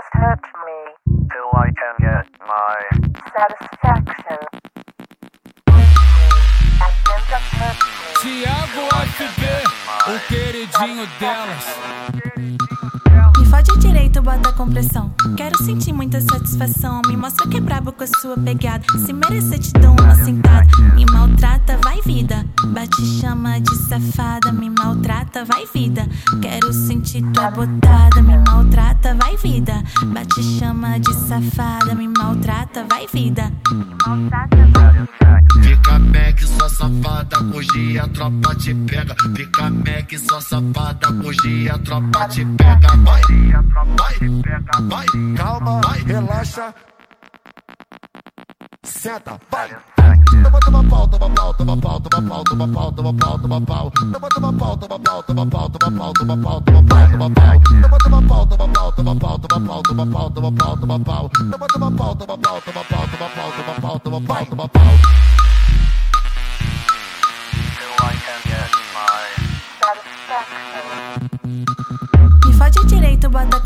just hurt me. till I can get my Satisfaction. Tiago FB, o queridinho delas. Me fode direito, bota compressão. Quero sentir muita satisfação. Me mostra que é brabo com a sua pegada. Se merecer, te dou uma sentada. Me maltrata, vai vida. Bate chama de safada. Me maltrata, vai vida. Quero sentir tua botada. Me maltrata, vai vida. Bate chama de safada. Me maltrata, vai vida. Fica Mac, só safada, hoje a tropa te pega. Fica Mac, só safada, hoje a tropa te pega. Vai, vai, vai, calma, vai, relaxa. Senta, vai. Toma,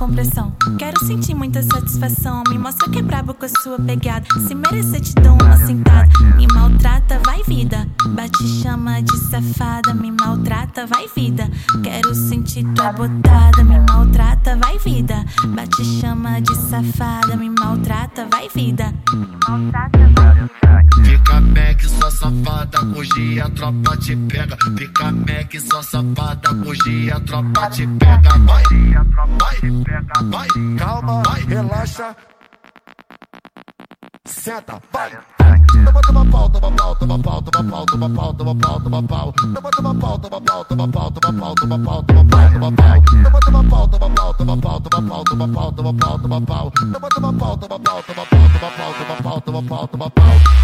compressão. Quero sentir muita satisfação. Me mostra que é brabo com a sua pegada. Se merecer, te dou uma sentada. Me maltrata, vai vida. Bate chama de safada. Me maltrata, vai vida. Quero sentir tua botada. Me maltrata, vai vida. Bate chama de safada. Me maltrata, vai vida. Me maltrata, vai vida. Fica só safada, hoje a tropa te pega. Fica Mac, só safada, hoje a tropa te pega. Vai, vai, vai, calma, vai, relaxa. Senta, vai. Toma, toma pau, toma pau, toma pau, toma pau, toma pau, toma pau, toma pau. Toma, toma pau, toma pau, toma pau, toma pau, toma pau, toma pau, toma pau. Toma, toma pau, toma pau, toma pau, toma pau, toma pau, toma pau, toma pau. Toma, toma pau, toma pau, toma pau, toma pau, toma pau, toma pau, toma pau.